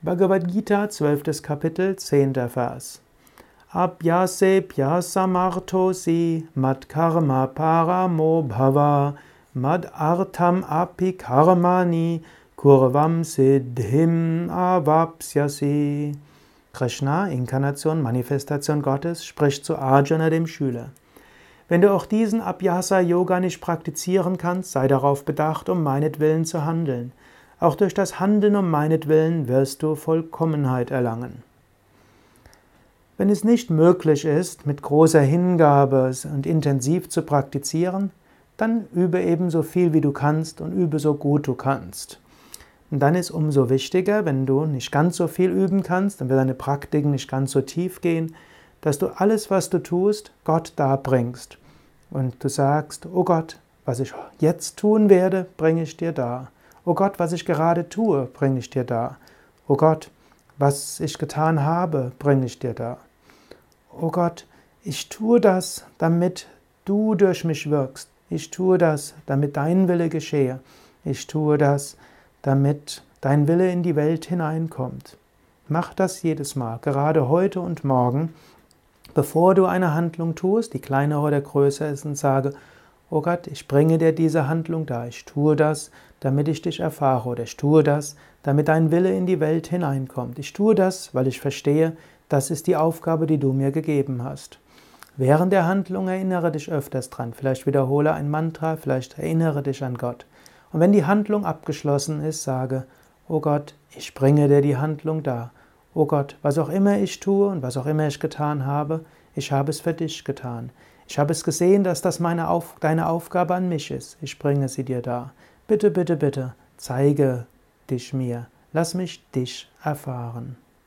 Bhagavad Gita, 12. Kapitel, 10. Vers. Abhyase pyasamartosi mad karma paramo bhava mad artam api karmani kurvam siddhim avapsyasi. Krishna, Inkarnation, Manifestation Gottes, spricht zu Arjuna, dem Schüler. Wenn du auch diesen Abhyasa-Yoga nicht praktizieren kannst, sei darauf bedacht, um meinetwillen zu handeln. Auch durch das Handeln um meinetwillen wirst du Vollkommenheit erlangen. Wenn es nicht möglich ist, mit großer Hingabe und intensiv zu praktizieren, dann übe ebenso viel wie du kannst und übe so gut du kannst. Und dann ist umso wichtiger, wenn du nicht ganz so viel üben kannst, dann wird deine Praktiken nicht ganz so tief gehen, dass du alles, was du tust, Gott darbringst. Und du sagst, oh Gott, was ich jetzt tun werde, bringe ich dir dar. O Gott, was ich gerade tue, bringe ich dir dar. O Gott, was ich getan habe, bringe ich dir dar. O Gott, ich tue das, damit du durch mich wirkst. Ich tue das, damit dein Wille geschehe. Ich tue das, damit dein Wille in die Welt hineinkommt. Mach das jedes Mal, gerade heute und morgen, bevor du eine Handlung tust, die kleiner oder größer ist, und sage, Oh Gott, ich bringe dir diese Handlung da, ich tue das, damit ich dich erfahre, oder ich tue das, damit dein Wille in die Welt hineinkommt. Ich tue das, weil ich verstehe, das ist die Aufgabe, die du mir gegeben hast. Während der Handlung erinnere dich öfters dran. Vielleicht wiederhole ein Mantra, vielleicht erinnere dich an Gott. Und wenn die Handlung abgeschlossen ist, sage, Oh Gott, ich bringe dir die Handlung da. Oh Gott, was auch immer ich tue und was auch immer ich getan habe, ich habe es für dich getan. Ich habe es gesehen, dass das meine Auf deine Aufgabe an mich ist. Ich bringe sie dir da. Bitte, bitte, bitte, zeige dich mir. Lass mich dich erfahren.